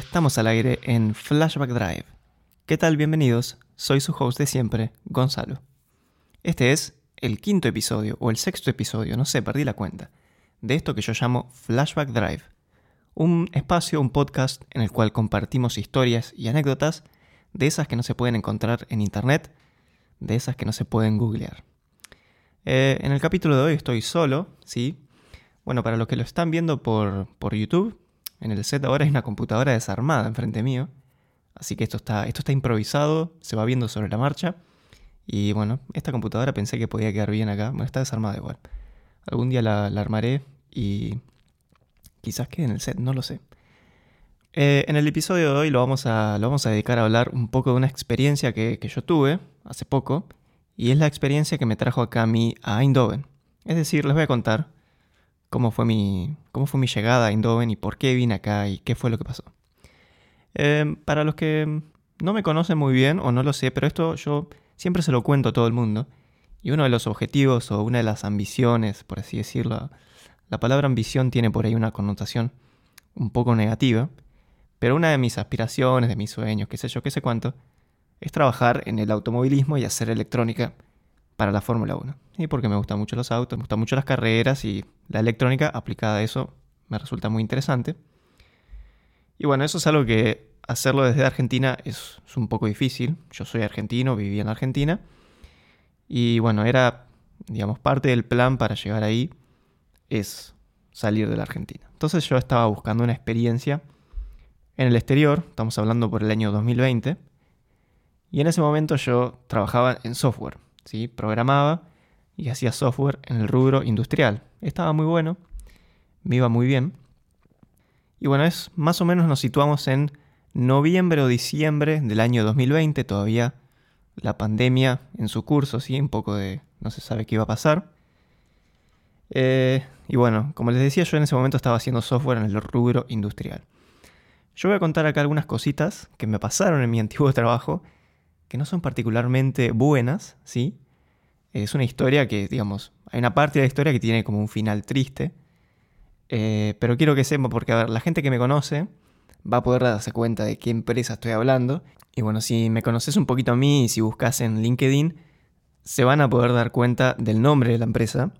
estamos al aire en Flashback Drive. ¿Qué tal? Bienvenidos. Soy su host de siempre, Gonzalo. Este es el quinto episodio o el sexto episodio, no sé, perdí la cuenta, de esto que yo llamo Flashback Drive. Un espacio, un podcast en el cual compartimos historias y anécdotas de esas que no se pueden encontrar en internet, de esas que no se pueden googlear. Eh, en el capítulo de hoy estoy solo, ¿sí? Bueno, para los que lo están viendo por, por YouTube, en el set ahora hay una computadora desarmada enfrente mío. Así que esto está, esto está improvisado, se va viendo sobre la marcha. Y bueno, esta computadora pensé que podía quedar bien acá. Bueno, está desarmada igual. Algún día la, armaré y quizás quede en el set, no lo sé. Eh, en el episodio de hoy lo vamos, a, lo vamos a dedicar a hablar un poco de una experiencia que, que, yo tuve hace poco. Y es la experiencia que me trajo acá a mí a Eindhoven. Es decir, les voy a contar cómo fue mi, cómo fue mi llegada a Eindhoven y por qué vine acá y qué fue lo que pasó. Em, para los que no me conocen muy bien o no lo sé, pero esto yo siempre se lo cuento a todo el mundo. Y uno de los objetivos o una de las ambiciones, por así decirlo, la palabra ambición tiene por ahí una connotación un poco negativa, pero una de mis aspiraciones, de mis sueños, qué sé yo, qué sé cuánto, es trabajar en el automovilismo y hacer electrónica para la Fórmula 1. Y porque me gustan mucho los autos, me gustan mucho las carreras y la electrónica aplicada a eso me resulta muy interesante. Y bueno, eso es algo que hacerlo desde Argentina es, un poco difícil. Yo soy argentino, viví en Argentina. Y bueno, era, digamos, parte del plan para llegar ahí es salir de la Argentina. Entonces yo estaba buscando una experiencia en el exterior, estamos hablando por el año 2020, y en ese momento yo trabajaba en software. ¿Sí? Programaba y hacía software en el rubro industrial. Estaba muy bueno, me iba muy bien. Y bueno, es más o menos nos situamos en noviembre o diciembre del año 2020, todavía la pandemia en su curso, ¿sí? un poco de no se sabe qué iba a pasar. Eh, y bueno, como les decía, yo en ese momento estaba haciendo software en el rubro industrial. Yo voy a contar acá algunas cositas que me pasaron en mi antiguo trabajo que no son particularmente buenas, ¿sí? Es una historia que, digamos, hay una parte de la historia que tiene como un final triste, eh, pero quiero que sepa, porque a ver, la gente que me conoce va a poder darse cuenta de qué empresa estoy hablando. Y bueno, si me conoces un poquito a mí y si buscas en LinkedIn, se van a poder dar cuenta del nombre de la empresa.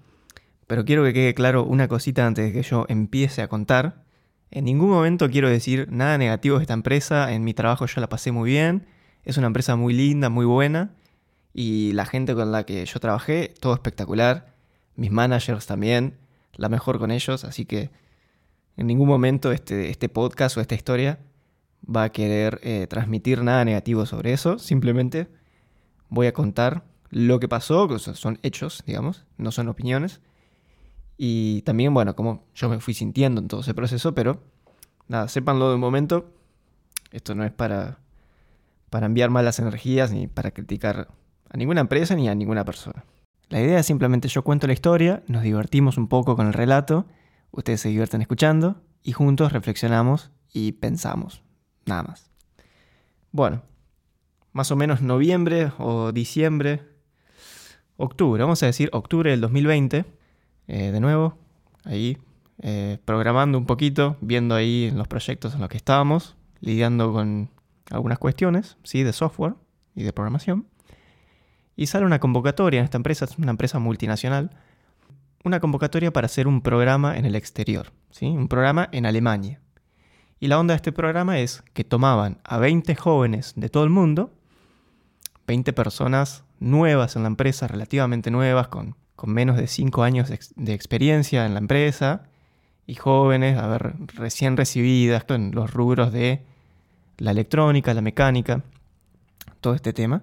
Pero quiero que quede claro una cosita antes de que yo empiece a contar. En ningún momento quiero decir nada negativo de esta empresa. En mi trabajo yo la pasé muy bien. Es una empresa muy linda, muy buena. Y la gente con la que yo trabajé, todo espectacular. Mis managers también, la mejor con ellos. Así que en ningún momento este, este podcast o esta historia va a querer eh, transmitir nada negativo sobre eso. Simplemente voy a contar lo que pasó, que son hechos, digamos, no son opiniones. Y también, bueno, como yo me fui sintiendo en todo ese proceso, pero nada, sépanlo de un momento. Esto no es para para enviar malas energías ni para criticar a ninguna empresa ni a ninguna persona. La idea es simplemente yo cuento la historia, nos divertimos un poco con el relato, ustedes se divierten escuchando y juntos reflexionamos y pensamos. Nada más. Bueno, más o menos noviembre o diciembre, octubre, vamos a decir octubre del 2020, eh, de nuevo, ahí eh, programando un poquito, viendo ahí los proyectos en los que estábamos, lidiando con algunas cuestiones, ¿sí? De software y de programación. Y sale una convocatoria en esta empresa, es una empresa multinacional, una convocatoria para hacer un programa en el exterior, ¿sí? Un programa en Alemania. Y la onda de este programa es que tomaban a 20 jóvenes de todo el mundo, 20 personas nuevas en la empresa, relativamente nuevas, con, con menos de 5 años de, de, experiencia en la empresa, y jóvenes, a ver, recién recibidas en los rubros de la electrónica, la mecánica, todo este tema.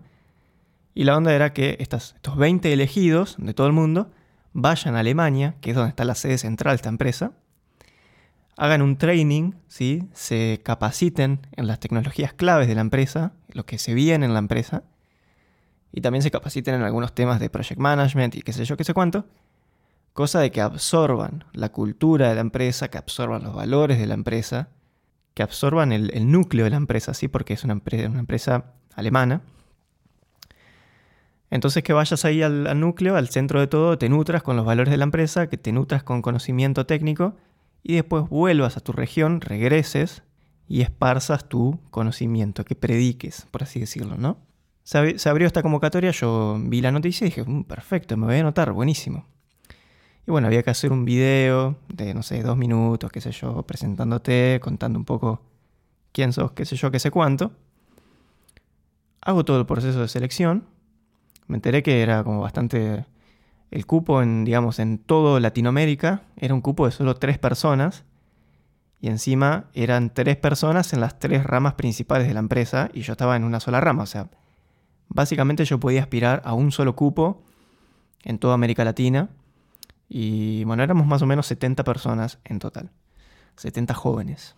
Y la onda era que estos 20 elegidos de todo el mundo vayan a Alemania, que es donde está la sede central de esta empresa, hagan un training, ¿sí? se capaciten en las tecnologías claves de la empresa, lo que se viene en la empresa, y también se capaciten en algunos temas de project management y qué sé yo, qué sé cuánto, cosa de que absorban la cultura de la empresa, que absorban los valores de la empresa, que absorban el, núcleo de la empresa, ¿sí? porque es una, empresa, una empresa alemana. Entonces que vayas ahí al, núcleo, al centro de todo, te nutras con los valores de la empresa, que te nutras con conocimiento técnico y después vuelvas a tu región, regreses y esparzas tu conocimiento, que prediques, por así decirlo, ¿no? Se, abrió esta convocatoria, yo vi la noticia y dije, mm, perfecto, me voy a anotar, buenísimo. Y bueno, había que hacer un video de, no sé, dos minutos, qué sé yo, presentándote, contando un poco quién sos, qué sé yo, qué sé cuánto. Hago todo el proceso de selección. Me enteré que era como bastante... El cupo en, digamos, en todo Latinoamérica era un cupo de solo tres personas. Y encima eran tres personas en las tres ramas principales de la empresa y yo estaba en una sola rama. O sea, básicamente yo podía aspirar a un solo cupo en toda América Latina y bueno, éramos más o menos 70 personas en total. 70 jóvenes.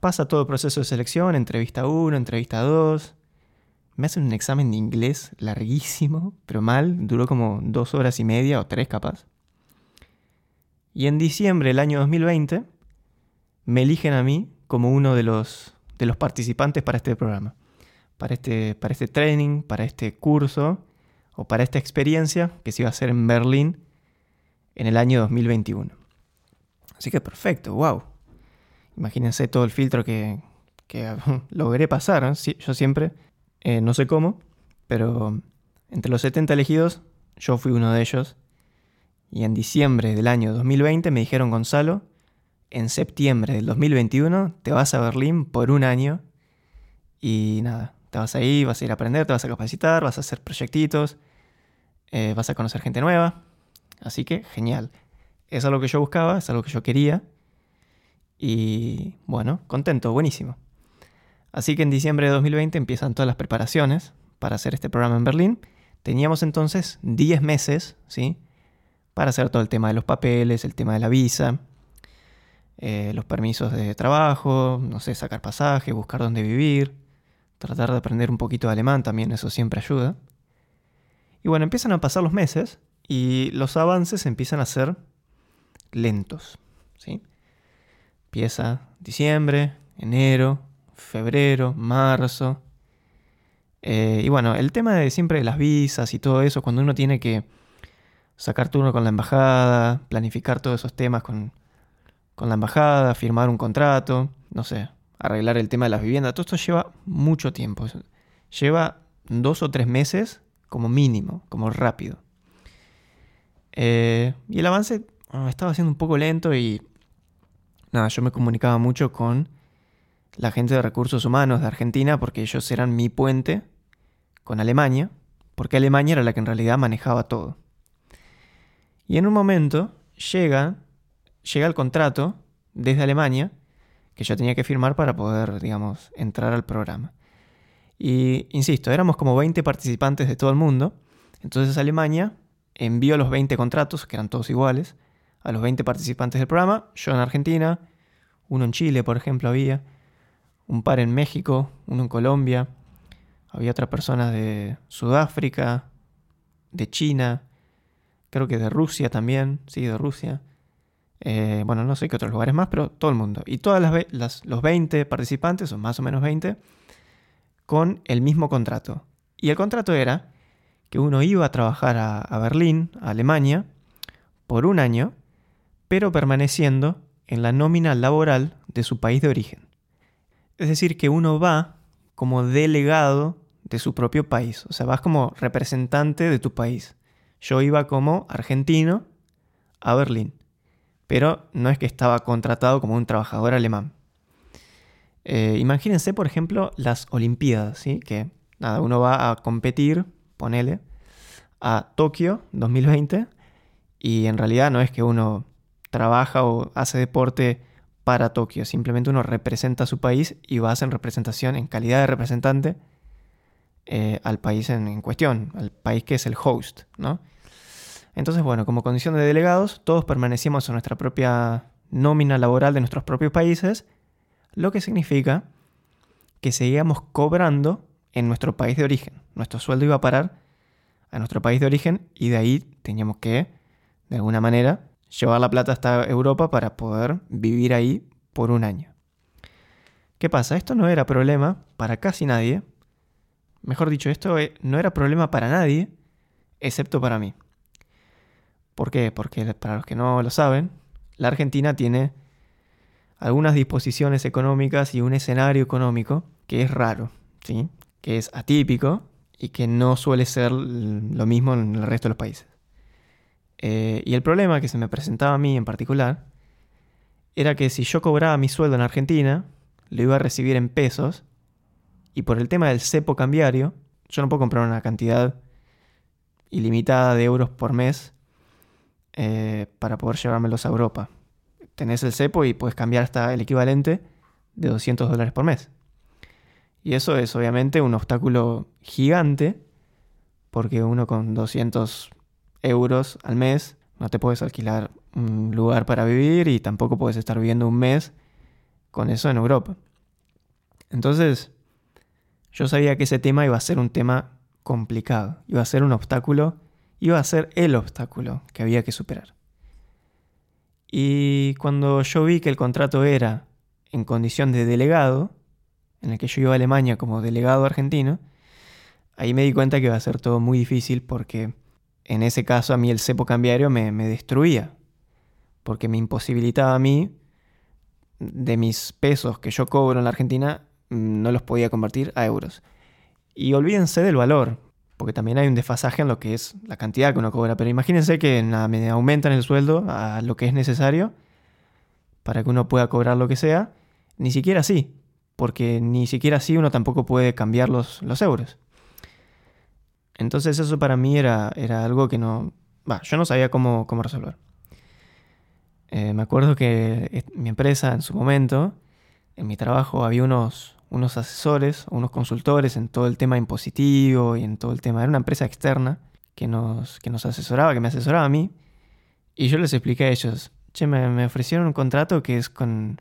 Pasa todo el proceso de selección, entrevista 1, entrevista 2. Me hacen un examen de inglés larguísimo, pero mal, duró como dos horas y media o tres capaz. Y en diciembre del año 2020 me eligen a mí como uno de los, de los participantes para este programa, para este, para este training, para este curso o para esta experiencia que se iba a hacer en Berlín en el año 2021. Así que perfecto, wow. Imagínense todo el filtro que, logré pasar. yo siempre, eh, no sé cómo, pero entre los 70 elegidos, yo fui uno de ellos. Y en diciembre del año 2020 me dijeron, Gonzalo, en septiembre del 2021 te vas a Berlín por un año. Y nada, te vas ahí, vas a ir a aprender, te vas a capacitar, vas a hacer proyectitos, eh, vas a conocer gente nueva. Así que genial. Es algo que yo buscaba, es algo que yo quería. Y bueno, contento, buenísimo. Así que en diciembre de 2020 empiezan todas las preparaciones para hacer este programa en Berlín. Teníamos entonces 10 meses, ¿sí? Para hacer todo el tema de los papeles, el tema de la visa, eh, los permisos de trabajo, no sé, sacar pasaje, buscar dónde vivir, tratar de aprender un poquito de alemán también, eso siempre ayuda. Y bueno, empiezan a pasar los meses y los avances empiezan a ser lentos. ¿sí? Empieza diciembre, enero, febrero, marzo. Eh, y bueno, el tema de siempre de las visas y todo eso, cuando uno tiene que sacar turno con la embajada, planificar todos esos temas con, con la embajada, firmar un contrato, no sé, arreglar el tema de las viviendas, todo esto lleva mucho tiempo. Lleva dos o tres meses como mínimo, como rápido. Eh, y el avance ah, estaba siendo un poco lento y nada, yo me comunicaba mucho con la gente de recursos humanos de Argentina porque ellos eran mi puente con Alemania, porque Alemania era la que en realidad manejaba todo. Y en un momento llega, llega el contrato desde Alemania que yo tenía que firmar para poder, digamos, entrar al programa. Y insisto, éramos como 20 participantes de todo el mundo. Entonces Alemania envío los 20 contratos, que eran todos iguales, a los 20 participantes del programa, yo en Argentina, uno en Chile, por ejemplo, había, un par en México, uno en Colombia, había otras personas de Sudáfrica, de China, creo que de Rusia también, sí, de Rusia. Eh, bueno, no sé qué otros lugares más, pero todo el mundo. Y todas las, los 20 participantes, o más o menos 20, con el mismo contrato. Y el contrato era que uno iba a trabajar a, Berlín, a Alemania, por un año, pero permaneciendo en la nómina laboral de su país de origen. Es decir, que uno va como delegado de su propio país, o sea, vas como representante de tu país. Yo iba como argentino a Berlín, pero no es que estaba contratado como un trabajador alemán. Eh, imagínense, por ejemplo, las Olimpiadas, ¿sí? que nada, uno va a competir ponele, a Tokio 2020 y en realidad no es que uno trabaja o hace deporte para Tokio, simplemente uno representa a su país y va hacer representación en calidad de representante eh, al país en, cuestión, al país que es el host, ¿no? Entonces, bueno, como condición de delegados, todos permanecemos en nuestra propia nómina laboral de nuestros propios países, lo que significa que seguíamos cobrando en nuestro país de origen. Nuestro sueldo iba a parar a nuestro país de origen y de ahí teníamos que, de alguna manera, llevar la plata hasta Europa para poder vivir ahí por un año. ¿Qué pasa? Esto no era problema para casi nadie. Mejor dicho, esto eh, no era problema para nadie, excepto para mí. ¿Por qué? Porque para los que no lo saben, la Argentina tiene algunas disposiciones económicas y un escenario económico que es raro, ¿sí? Que es atípico y que no suele ser lo mismo en el resto de los países. Eh, y el problema que se me presentaba a mí en particular era que si yo cobraba mi sueldo en Argentina, lo iba a recibir en pesos, y por el tema del cepo cambiario, yo no puedo comprar una cantidad ilimitada de euros por mes eh, para poder llevármelos a Europa. Tenés el cepo y puedes cambiar hasta el equivalente de 200 dólares por mes. Y eso es obviamente un obstáculo gigante, porque uno con 200 euros al mes no te puedes alquilar un lugar para vivir y tampoco puedes estar viviendo un mes con eso en Europa. Entonces, yo sabía que ese tema iba a ser un tema complicado, iba a ser un obstáculo, iba a ser el obstáculo que había que superar. Y cuando yo vi que el contrato era en condición de delegado, en el que yo iba a Alemania como delegado argentino, ahí me di cuenta que iba a ser todo muy difícil porque en ese caso a mí el cepo cambiario me, destruía, porque me imposibilitaba a mí de mis pesos que yo cobro en la Argentina, mm, no los podía convertir a euros. Y olvídense del valor, porque también hay un desfasaje en lo que es la cantidad que uno cobra, pero imagínense que me aumentan el sueldo a lo que es necesario para que uno pueda cobrar lo que sea, ni siquiera así, porque ni siquiera así uno tampoco puede cambiar los, los euros. Entonces eso para mí era, era algo que no... Yo no sabía cómo, cómo resolver. Eh, me acuerdo que mi empresa en su momento, en mi trabajo, había unos, unos asesores, unos consultores en todo el tema impositivo y en todo el tema... Era una empresa externa que nos, que nos asesoraba, que me asesoraba a mí. Y yo les expliqué a ellos, che, me, me ofrecieron un contrato que es con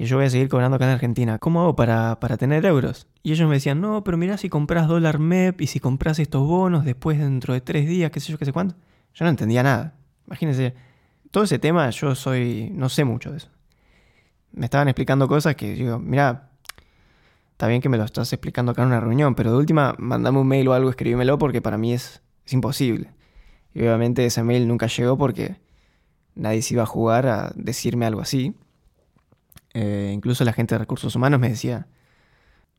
que yo voy a seguir cobrando acá en Argentina. ¿Cómo hago para, tener euros? Y ellos me decían, no, pero mirá si compras dólar MEP y si compras estos bonos después dentro de tres días, qué sé yo, qué sé cuánto. Yo no entendía nada. Imagínense, todo ese tema yo soy, no sé mucho de eso. Me estaban explicando cosas que digo, mira, está bien que me lo estás explicando acá en una reunión, pero de última, mandame un mail o algo, escríbemelo porque para mí es, es imposible. Y obviamente ese mail nunca llegó porque nadie se iba a jugar a decirme algo así. Eh, incluso la gente de recursos humanos me decía,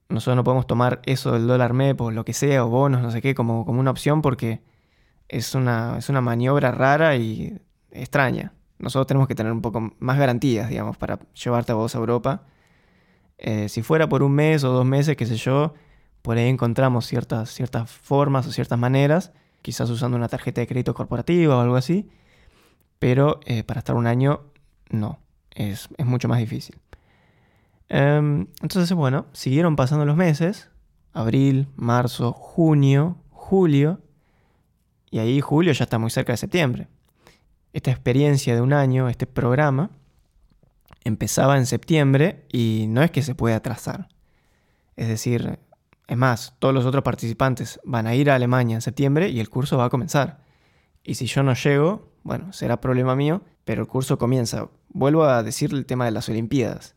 nosotros no podemos tomar eso del dólar MEP o lo que sea, o bonos, no sé qué, como, como una opción porque es una, es una maniobra rara y extraña. Nosotros tenemos que tener un poco más garantías, digamos, para llevarte a vos a Europa. Eh, si fuera por un mes o dos meses, qué sé yo, por ahí encontramos ciertas, ciertas formas o ciertas maneras, quizás usando una tarjeta de crédito corporativa o algo así, pero eh, para estar un año, no es, mucho más difícil. Em, entonces, bueno, siguieron pasando los meses, abril, marzo, junio, julio, y ahí julio ya está muy cerca de septiembre. Esta experiencia de un año, este programa, empezaba en septiembre y no es que se pueda atrasar. Es decir, es más, todos los otros participantes van a ir a Alemania en septiembre y el curso va a comenzar. Y si yo no llego, bueno, será problema mío, pero el curso comienza. Vuelvo a decir el tema de las Olimpiadas.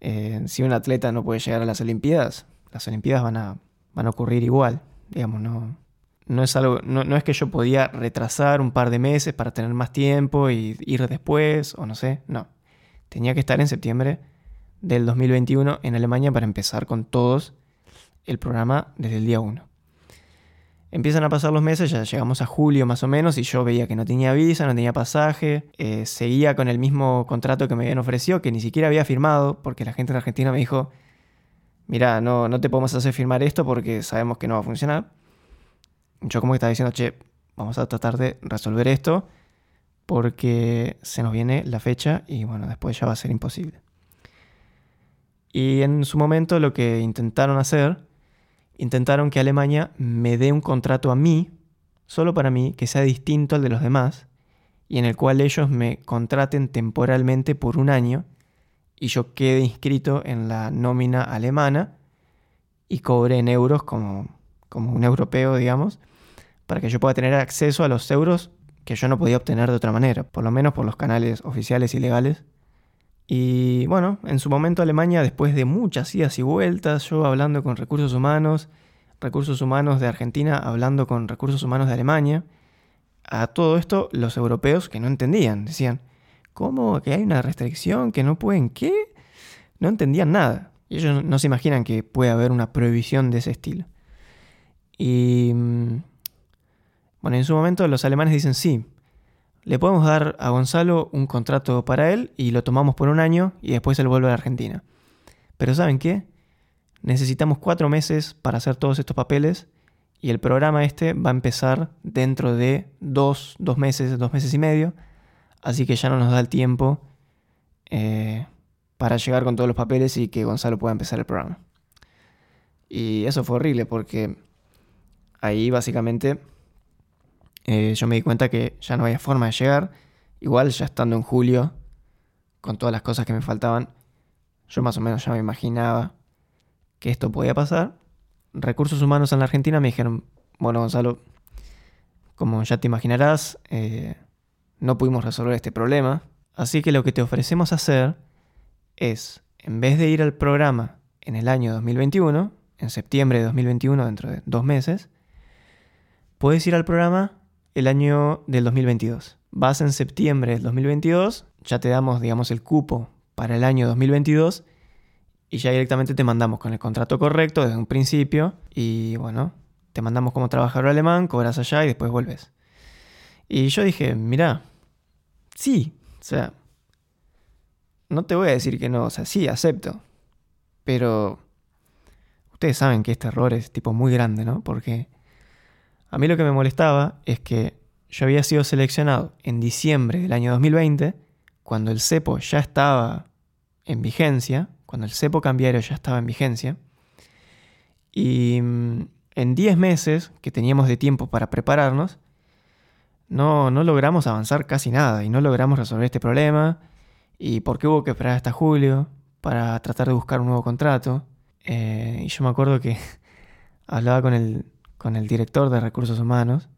Eh, si un atleta no puede llegar a las Olimpiadas, las Olimpiadas van a, van a ocurrir igual. Digamos, no, no es algo, no, es que yo podía retrasar un par de meses para tener más tiempo y ir después, o no sé, no. Tenía que estar en septiembre del 2021 en Alemania para empezar con todos el programa desde el día 1. Empiezan a pasar los meses, ya llegamos a julio más o menos, y yo veía que no tenía visa, no tenía pasaje, eh, seguía con el mismo contrato que me habían ofrecido, que ni siquiera había firmado, porque la gente en Argentina me dijo, mira, no, no te podemos hacer firmar esto porque sabemos que no va a funcionar. Yo como que estaba diciendo, che, vamos a tratar de resolver esto, porque se nos viene la fecha y bueno, después ya va a ser imposible. Y en su momento lo que intentaron hacer intentaron que Alemania me dé un contrato a mí, solo para mí, que sea distinto al de los demás, y en el cual ellos me contraten temporalmente por un año y yo quede inscrito en la nómina alemana y cobre en euros como, como un europeo, digamos, para que yo pueda tener acceso a los euros que yo no podía obtener de otra manera, por lo menos por los canales oficiales y legales y bueno, en su momento Alemania, después de muchas idas y vueltas, yo hablando con recursos humanos, recursos humanos de Argentina hablando con recursos humanos de Alemania, a todo esto los europeos que no entendían, decían, ¿cómo? ¿Que hay una restricción? ¿Que no pueden qué? No entendían nada. Y ellos no se imaginan que puede haber una prohibición de ese estilo. Y mm, bueno, en su momento los alemanes dicen sí, le podemos dar a Gonzalo un contrato para él y lo tomamos por un año y después él vuelve a la Argentina. Pero ¿saben qué? Necesitamos cuatro meses para hacer todos estos papeles y el programa este va a empezar dentro de dos, dos meses, dos meses y medio. Así que ya no nos da el tiempo eh, para llegar con todos los papeles y que Gonzalo pueda empezar el programa. Y eso fue horrible porque ahí básicamente eh, yo me di cuenta que ya no había forma de llegar. Igual ya estando en julio, con todas las cosas que me faltaban, yo más o menos ya me imaginaba que esto podía pasar. Recursos humanos en la Argentina me dijeron, bueno Gonzalo, como ya te imaginarás, eh, no pudimos resolver este problema. Así que lo que te ofrecemos hacer es, en vez de ir al programa en el año 2021, en septiembre de 2021, dentro de dos meses, puedes ir al programa el año del 2022. Vas en septiembre del 2022, ya te damos, digamos, el cupo para el año 2022 y ya directamente te mandamos con el contrato correcto desde un principio y bueno, te mandamos como trabajador alemán, cobras allá y después vuelves. Y yo dije, mira, sí, o sea, no te voy a decir que no, o sea, sí, acepto, pero ustedes saben que este error es tipo muy grande, ¿no? Porque a mí lo que me molestaba es que yo había sido seleccionado en diciembre del año 2020, cuando el cepo ya estaba en vigencia, cuando el cepo cambiario ya estaba en vigencia, y mm, en 10 meses que teníamos de tiempo para prepararnos, no, no logramos avanzar casi nada y no logramos resolver este problema. ¿Y por qué hubo que esperar hasta julio para tratar de buscar un nuevo contrato? Eh, y yo me acuerdo que hablaba con el, con el director de recursos humanos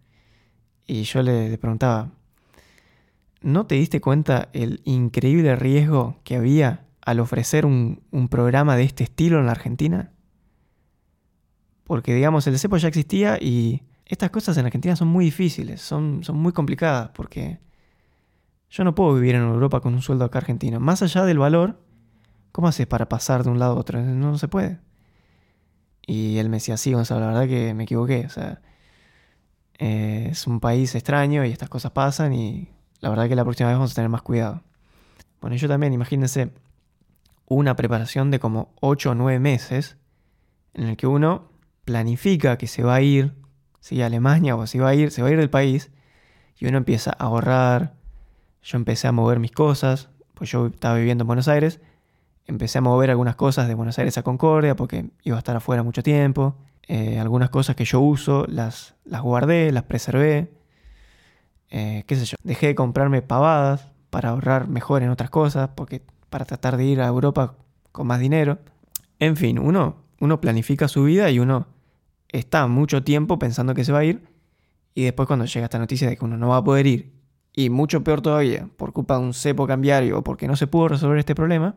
y yo le, preguntaba, ¿no te diste cuenta el increíble riesgo que había al ofrecer un, programa de este estilo en la Argentina? Porque digamos, el CEPO ya existía y estas cosas en Argentina son muy difíciles, son, son muy complicadas porque yo no puedo vivir en Europa con un sueldo acá argentino. Más allá del valor, ¿cómo haces para pasar de un lado a otro? No se puede. Y él me decía, sí, Gonzalo, la verdad que me equivoqué. O sea, eh, es un país extraño y estas cosas pasan y la verdad que la próxima vez vamos a tener más cuidado. Bueno, yo también, imagínense una preparación de como 8 o 9 meses en el que uno planifica que se va a ir, si a Alemania o se va a ir, se va a ir del país y uno empieza a ahorrar. Yo empecé a mover mis cosas, pues yo estaba viviendo en Buenos Aires empecé a mover algunas cosas de Buenos Aires a Concordia porque iba a estar afuera mucho tiempo. Eh, algunas cosas que yo uso las, las guardé, las preservé. Eh, qué sé yo, dejé de comprarme pavadas para ahorrar mejor en otras cosas, porque para tratar de ir a Europa con más dinero. En fin, uno, uno planifica su vida y uno está mucho tiempo pensando que se va a ir y después cuando llega esta noticia de que uno no va a poder ir y mucho peor todavía por culpa de un cepo cambiario o porque no se pudo resolver este problema,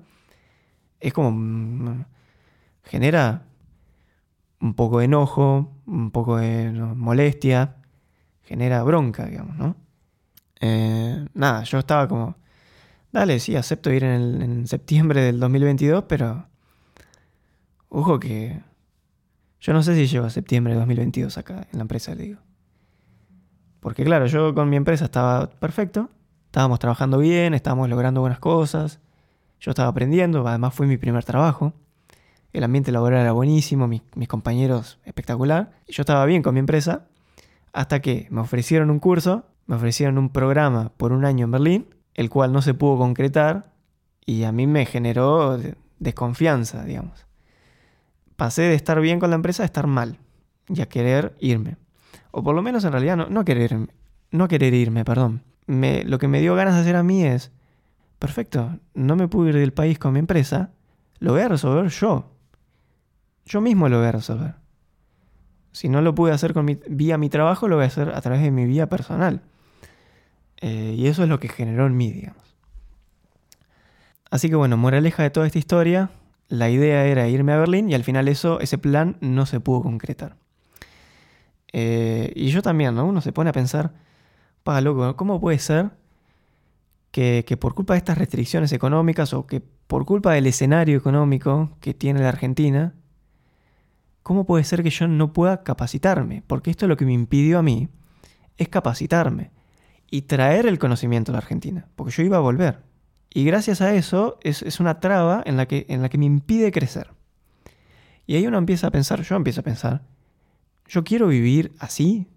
es como... Mm, genera un poco de enojo, un poco de molestia, genera bronca, digamos, ¿no? Eh, nada, yo estaba como, dale, sí, acepto ir en, en, septiembre del 2022, pero ojo que yo no sé si llego a septiembre de 2022 acá en la empresa, le digo. Porque claro, yo con mi empresa estaba perfecto, estábamos trabajando bien, estábamos logrando buenas cosas, yo estaba aprendiendo, además fue mi primer trabajo. El ambiente laboral era buenísimo, mis, compañeros espectacular. Yo estaba bien con mi empresa hasta que me ofrecieron un curso, me ofrecieron un programa por un año en Berlín, el cual no se pudo concretar y a mí me generó desconfianza, digamos. Pasé de estar bien con la empresa a estar mal y a querer irme. O por lo menos en realidad no, no querer, no querer irme, perdón. Me, lo que me dio ganas de hacer a mí es perfecto, no me pude ir del país con mi empresa, lo voy a resolver yo. Yo mismo lo voy a resolver. Si no lo pude hacer con mi, vía mi trabajo, lo voy a hacer a través de mi vía personal. Eh, y eso es lo que generó en mí, digamos. Así que bueno, moraleja de toda esta historia, la idea era irme a Berlín y al final eso, ese plan no se pudo concretar. Eh, y yo también, ¿no? Uno se pone a pensar, paga loco, ¿cómo puede ser que, por culpa de estas restricciones económicas o que por culpa del escenario económico que tiene la Argentina, ¿cómo puede ser que yo no pueda capacitarme? Porque esto es lo que me impidió a mí, es capacitarme y traer el conocimiento a la Argentina, porque yo iba a volver. Y gracias a eso es, una traba en la, que, en la que me impide crecer. Y ahí uno empieza a pensar, yo empiezo a pensar, yo quiero vivir así.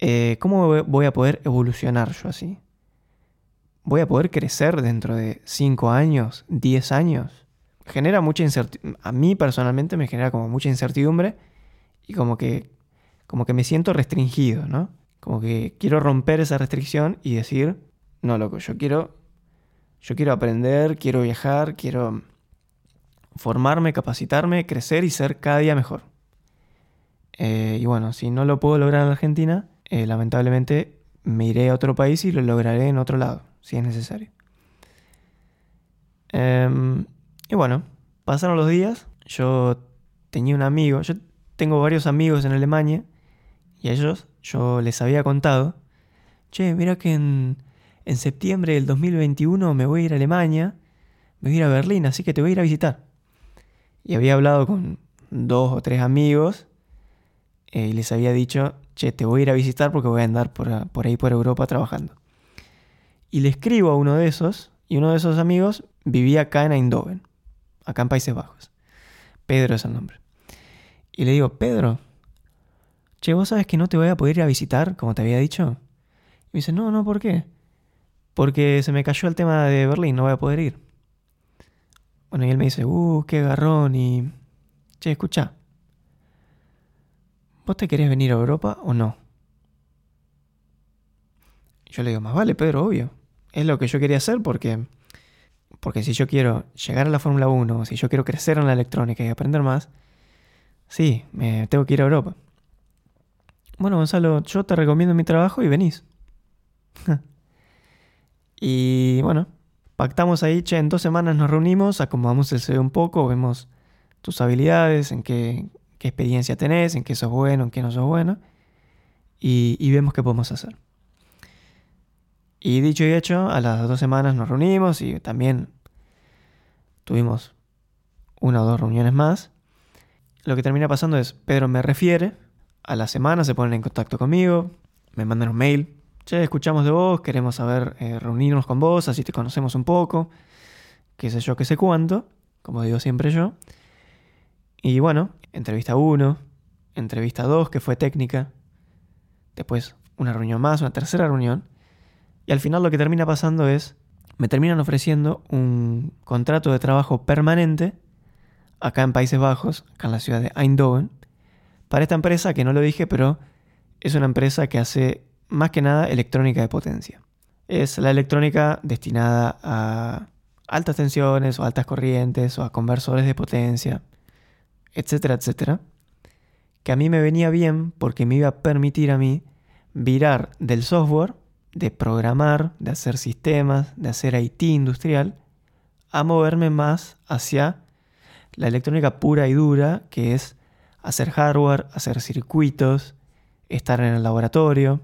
Eh, ¿Cómo voy a poder evolucionar yo así? ¿Voy a poder crecer dentro de 5 años, 10 años? Genera mucha incertidumbre. A mí personalmente me genera como mucha incertidumbre y como que, como que me siento restringido, ¿no? Como que quiero romper esa restricción y decir, no, loco, yo quiero, yo quiero aprender, quiero viajar, quiero formarme, capacitarme, crecer y ser cada día mejor. Eh, y bueno, si no lo puedo lograr en Argentina, eh, lamentablemente me iré a otro país y lo lograré en otro lado, si es necesario. Em, y bueno, pasaron los días, yo tenía un amigo, yo tengo varios amigos en Alemania, y a ellos yo les había contado, che, mira que en, en septiembre del 2021 me voy a ir a Alemania, me voy a ir a Berlín, así que te voy a ir a visitar. Y había hablado con dos o tres amigos eh, y les había dicho, che, te voy a ir a visitar porque voy a andar por, por ahí por Europa trabajando. Y le escribo a uno de esos, y uno de esos amigos vivía acá en Eindhoven, acá en Países Bajos. Pedro es el nombre. Y le digo, Pedro, che, ¿vos sabes que no te voy a poder ir a visitar, como te había dicho? Y me dice, no, no, ¿por qué? Porque se me cayó el tema de Berlín, no voy a poder ir. Bueno, y él me dice, uh, qué garrón, y... Che, escucha, ¿Vos te querés venir a Europa o no? yo le digo, más vale, Pedro, obvio. Es lo que yo quería hacer porque, porque si yo quiero llegar a la Fórmula 1, si yo quiero crecer en la electrónica y aprender más, sí, me tengo que ir a Europa. Bueno, Gonzalo, yo te recomiendo mi trabajo y venís. y bueno, pactamos ahí, che, en dos semanas nos reunimos, acomodamos el CV un poco, vemos tus habilidades, en qué, qué experiencia tenés, en qué sos bueno, en qué no sos bueno, y, vemos qué podemos hacer. Y dicho y hecho, a las dos semanas nos reunimos y también tuvimos una o dos reuniones más. Lo que termina pasando es, Pedro me refiere, a la semana se ponen en contacto conmigo, me mandan un mail, che, escuchamos de vos, queremos saber, eh, reunirnos con vos, así te conocemos un poco, qué sé yo, qué sé cuánto, como digo siempre yo. Y bueno, entrevista 1, entrevista 2, que fue técnica, después una reunión más, una tercera reunión, y al final lo que termina pasando es, me terminan ofreciendo un contrato de trabajo permanente acá en Países Bajos, acá en la ciudad de Eindhoven, para esta empresa que no lo dije, pero es una empresa que hace más que nada electrónica de potencia. Es la electrónica destinada a altas tensiones o altas corrientes o a conversores de potencia etcétera, etcétera, que a mí me venía bien porque me iba a permitir a mí virar del software, de programar, de hacer sistemas, de hacer IT industrial, a moverme más hacia la electrónica pura y dura, que es hacer hardware, hacer circuitos, estar en el laboratorio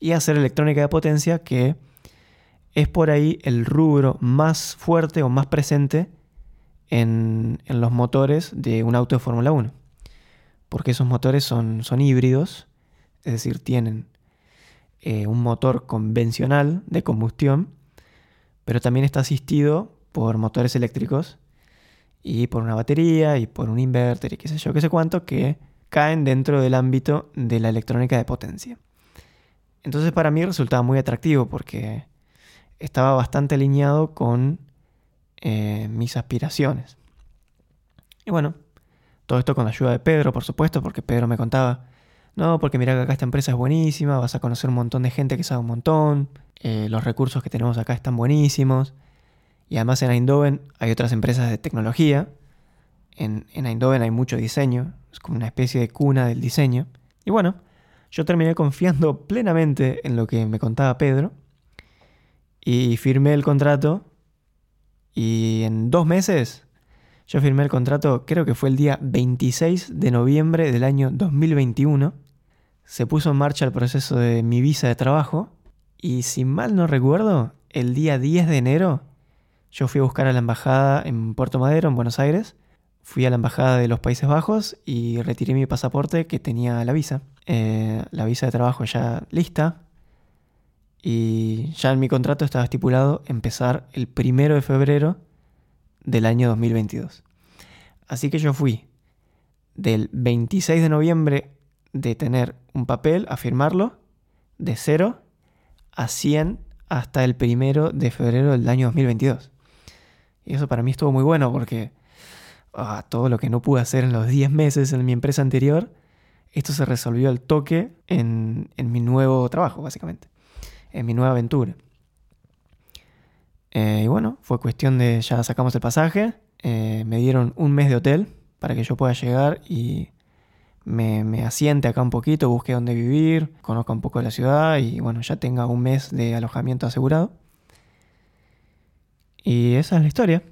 y hacer electrónica de potencia, que es por ahí el rubro más fuerte o más presente en, los motores de un auto de Fórmula 1. Porque esos motores son, son híbridos, es decir, tienen eh, un motor convencional de combustión, pero también está asistido por motores eléctricos y por una batería y por un inverter y qué sé yo, qué sé cuánto, que caen dentro del ámbito de la electrónica de potencia. Entonces para mí resultaba muy atractivo porque estaba bastante alineado con eh, mis aspiraciones. Y bueno, todo esto con la ayuda de Pedro, por supuesto, porque Pedro me contaba, no, porque mira que acá esta empresa es buenísima, vas a conocer un montón de gente que sabe un montón, eh, los recursos que tenemos acá están buenísimos, y además en Eindhoven hay otras empresas de tecnología, en, en Eindhoven hay mucho diseño, es como una especie de cuna del diseño, y bueno, yo terminé confiando plenamente en lo que me contaba Pedro, y firmé el contrato. Y en dos meses yo firmé el contrato, creo que fue el día 26 de noviembre del año 2021. Se puso en marcha el proceso de mi visa de trabajo y si mal no recuerdo, el día 10 de enero, yo fui a buscar a la embajada en Puerto Madero, en Buenos Aires. Fui a la embajada de los Países Bajos y retiré mi pasaporte que tenía la visa. Eh, la visa de trabajo ya lista. Y ya en mi contrato estaba estipulado empezar el primero de febrero del año 2022. Así que yo fui del 26 de noviembre de tener un papel a firmarlo de 0 a 100 hasta el primero de febrero del año 2022. Y eso para mí estuvo muy bueno porque ah, todo lo que no pude hacer en los 10 meses en mi empresa anterior, esto se resolvió al toque en, mi nuevo trabajo, básicamente, en mi nueva aventura. Eh, y bueno, fue cuestión de ya sacamos el pasaje, eh, me dieron un mes de hotel para que yo pueda llegar y me, asiente acá un poquito, busque dónde vivir, conozca un poco la ciudad y bueno, ya tenga un mes de alojamiento asegurado. Y esa es la historia.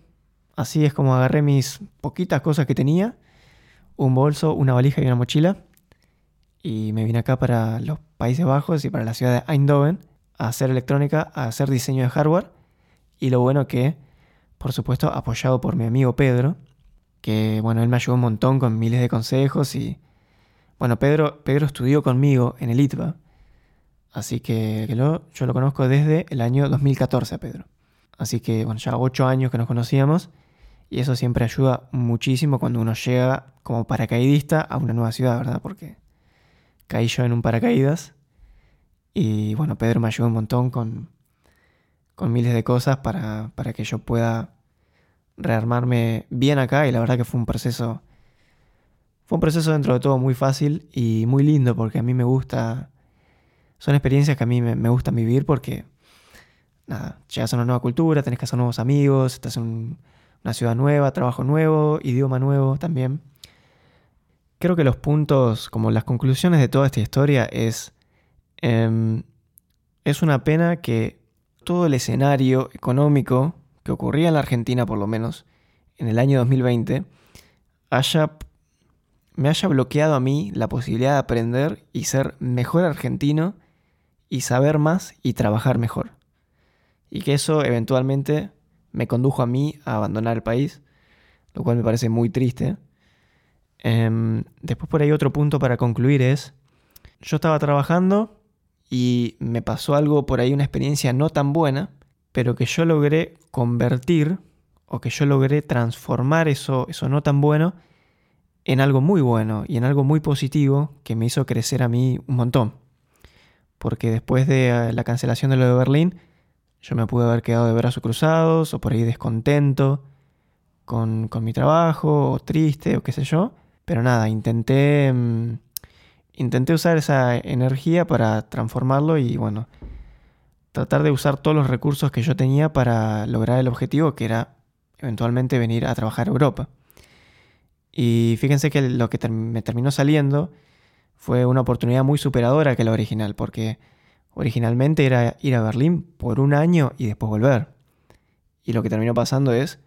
Así es como agarré mis poquitas cosas que tenía, un bolso, una valija y una mochila, y me vine acá para los Países Bajos y para la ciudad de Eindhoven a hacer electrónica, a hacer diseño de hardware. Y lo bueno que, por supuesto, apoyado por mi amigo Pedro, que bueno, él me ayudó un montón con miles de consejos y bueno, Pedro, Pedro estudió conmigo en el ITBA, así que, yo lo conozco desde el año 2014 a Pedro. Así que, bueno, ya ocho años que nos conocíamos y eso siempre ayuda muchísimo cuando uno llega como paracaidista a una nueva ciudad, ¿verdad? Porque caí yo en un paracaídas y, bueno, Pedro me ayudó un montón con, con miles de cosas para, para que yo pueda rearmarme bien acá y la verdad que fue un proceso fue un proceso dentro de todo muy fácil y muy lindo porque a mí me gusta, son experiencias que a mí me, gustan vivir porque, nada, llegas a una nueva cultura, tenés que hacer nuevos amigos, estás en una ciudad nueva, trabajo nuevo, idioma nuevo también. Creo que los puntos, como las conclusiones de toda esta historia es, em, es una pena que todo el escenario económico que ocurría en la Argentina por lo menos en el año 2020 haya me haya bloqueado a mí la posibilidad de aprender y ser mejor argentino y saber más y trabajar mejor. Y que eso eventualmente me condujo a mí a abandonar el país, lo cual me parece muy triste. Em, después por ahí otro punto para concluir es, yo estaba trabajando y me pasó algo por ahí, una experiencia no tan buena, pero que yo logré convertir o que yo logré transformar eso, eso no tan bueno en algo muy bueno y en algo muy positivo que me hizo crecer a mí un montón. Porque después de eh, la cancelación de lo de Berlín, yo me pude haber quedado de brazos cruzados o por ahí descontento con, mi trabajo o triste o qué sé yo. Pero nada, intenté, mm, intenté usar esa energía para transformarlo y bueno, tratar de usar todos los recursos que yo tenía para lograr el objetivo que era eventualmente venir a trabajar a Europa. Y fíjense que lo que me terminó saliendo fue una oportunidad muy superadora que la original, porque originalmente era ir a Berlín por un año y después volver. Y lo que terminó pasando es,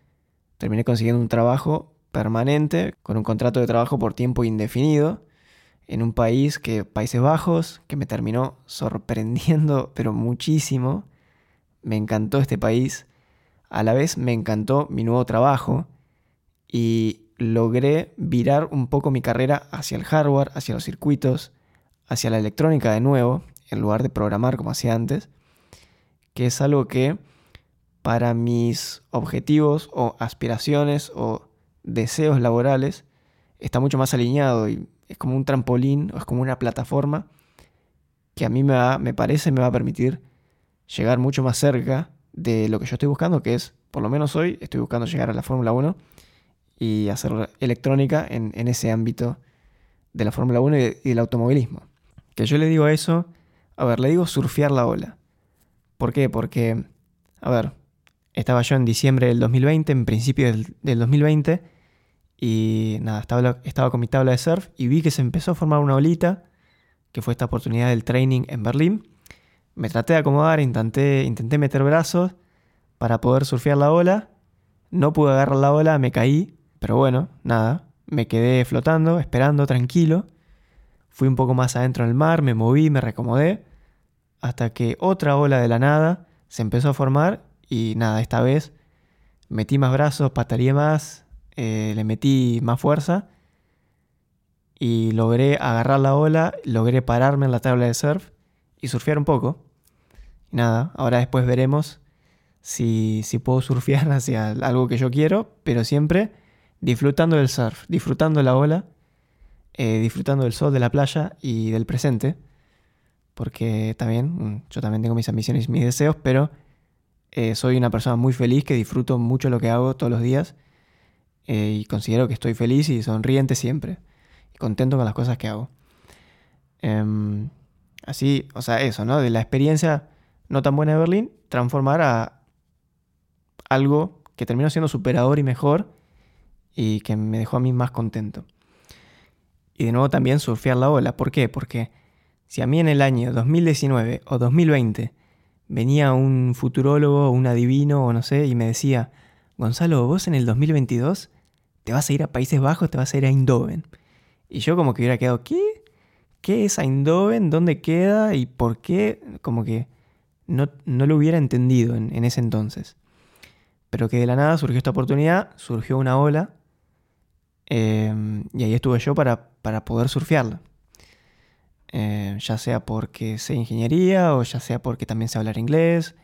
terminé consiguiendo un trabajo permanente, con un contrato de trabajo por tiempo indefinido, en un país que, Países Bajos, que me terminó sorprendiendo, pero muchísimo. Me encantó este país. A la vez me encantó mi nuevo trabajo. Y logré virar un poco mi carrera hacia el hardware, hacia los circuitos, hacia la electrónica de nuevo, en lugar de programar como hacía antes, que es algo que para mis objetivos o aspiraciones o deseos laborales está mucho más alineado y es como un trampolín o es como una plataforma que a mí me, va, me parece me va a permitir llegar mucho más cerca de lo que yo estoy buscando, que es, por lo menos hoy, estoy buscando llegar a la Fórmula 1 y hacer electrónica en, ese ámbito de la Fórmula 1 y, del automovilismo. Que yo le digo eso, a ver, le digo surfear la ola. ¿Por qué? Porque, a ver, estaba yo en diciembre del 2020, en principio del, 2020, y nada, estaba, estaba con mi tabla de surf y vi que se empezó a formar una olita, que fue esta oportunidad del training en Berlín. Me traté de acomodar, intenté, intenté meter brazos para poder surfear la ola. No pude agarrar la ola, me caí pero bueno, nada, me quedé flotando, esperando, tranquilo. Fui un poco más adentro del mar, me moví, me recomodé, hasta que otra ola de la nada se empezó a formar y nada, esta vez metí más brazos, pataría más, eh, le metí más fuerza y logré agarrar la ola, logré pararme en la tabla de surf y surfear un poco. Y nada, ahora después veremos si, si puedo surfear hacia algo que yo quiero, pero siempre disfrutando del surf, disfrutando la ola, eh, disfrutando del sol, de la playa y del presente. Porque también, mm, yo también tengo mis ambiciones y mis deseos, pero eh, soy una persona muy feliz que disfruto mucho lo que hago todos los días eh, y considero que estoy feliz y sonriente siempre y contento con las cosas que hago. Em, así, o sea, eso, ¿no? De la experiencia no tan buena de Berlín, transformar a algo que terminó siendo superador y mejor y que me dejó a mí más contento. Y de nuevo también surfear la ola. ¿Por qué? Porque si a mí en el año 2019 o 2020 venía un futurólogo, un adivino o no sé, y me decía, Gonzalo, vos en el 2022 te vas a ir a Países Bajos, te vas a ir a Eindhoven. Y yo como que hubiera quedado, ¿qué? ¿Qué es Eindhoven? ¿Dónde queda? ¿Y por qué? Como que no, no lo hubiera entendido en, ese entonces. Pero que de la nada surgió esta oportunidad, surgió una ola, eh, y ahí estuve yo para, para poder surfearla. Eh, ya sea porque sé ingeniería o ya sea porque también sé hablar inglés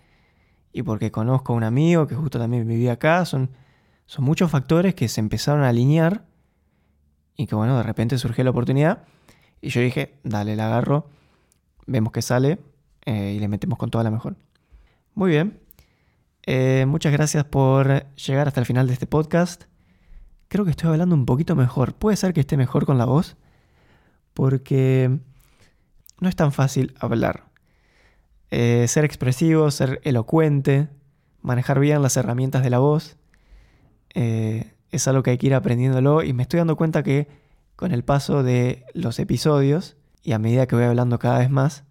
y porque conozco a un amigo que justo también vivía acá. Son, son muchos factores que se empezaron a alinear y que bueno, de repente surgió la oportunidad y yo dije, dale, la agarro, vemos que sale eh, y le metemos con toda la mejor. Muy bien, eh, muchas gracias por llegar hasta el final de este podcast. Creo que estoy hablando un poquito mejor. Puede ser que esté mejor con la voz porque no es tan fácil hablar. Eh, ser expresivo, ser elocuente, manejar bien las herramientas de la voz, eh, es algo que hay que ir aprendiéndolo y me estoy dando cuenta que con el paso de los episodios y a medida que voy hablando cada vez más,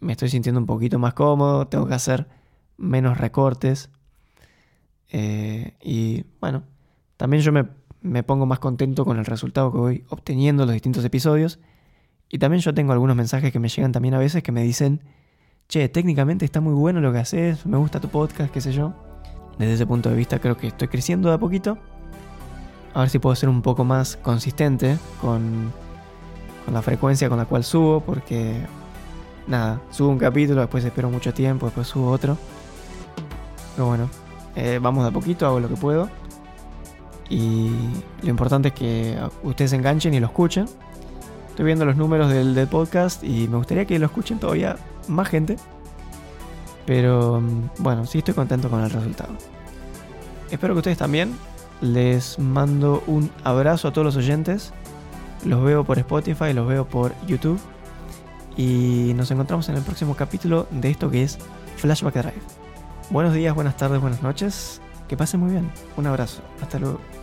me estoy sintiendo un poquito más cómodo, tengo que hacer menos recortes eh, y bueno, también yo me, me pongo más contento con el resultado que voy obteniendo en los distintos episodios y también yo tengo algunos mensajes que me llegan también a veces que me dicen, che, técnicamente está muy bueno lo que haces, me gusta tu podcast, qué sé yo. Desde ese punto de vista creo que estoy creciendo de a poquito. A ver si puedo ser un poco más consistente con, con la frecuencia con la cual subo, porque nada, subo un capítulo, después espero mucho tiempo, después subo otro. Pero bueno, eh, vamos de a poquito, hago lo que puedo. Y lo importante es que ustedes se enganchen y lo escuchen. Estoy viendo los números del, podcast y me gustaría que lo escuchen todavía más gente. Pero mm, bueno, sí estoy contento con el resultado. Espero que ustedes también. Les mando un abrazo a todos los oyentes. Los veo por Spotify, los veo por YouTube. Y nos encontramos en el próximo capítulo de esto que es Flashback Drive. Buenos días, buenas tardes, buenas noches. Que pasen muy bien. Un abrazo. Hasta luego.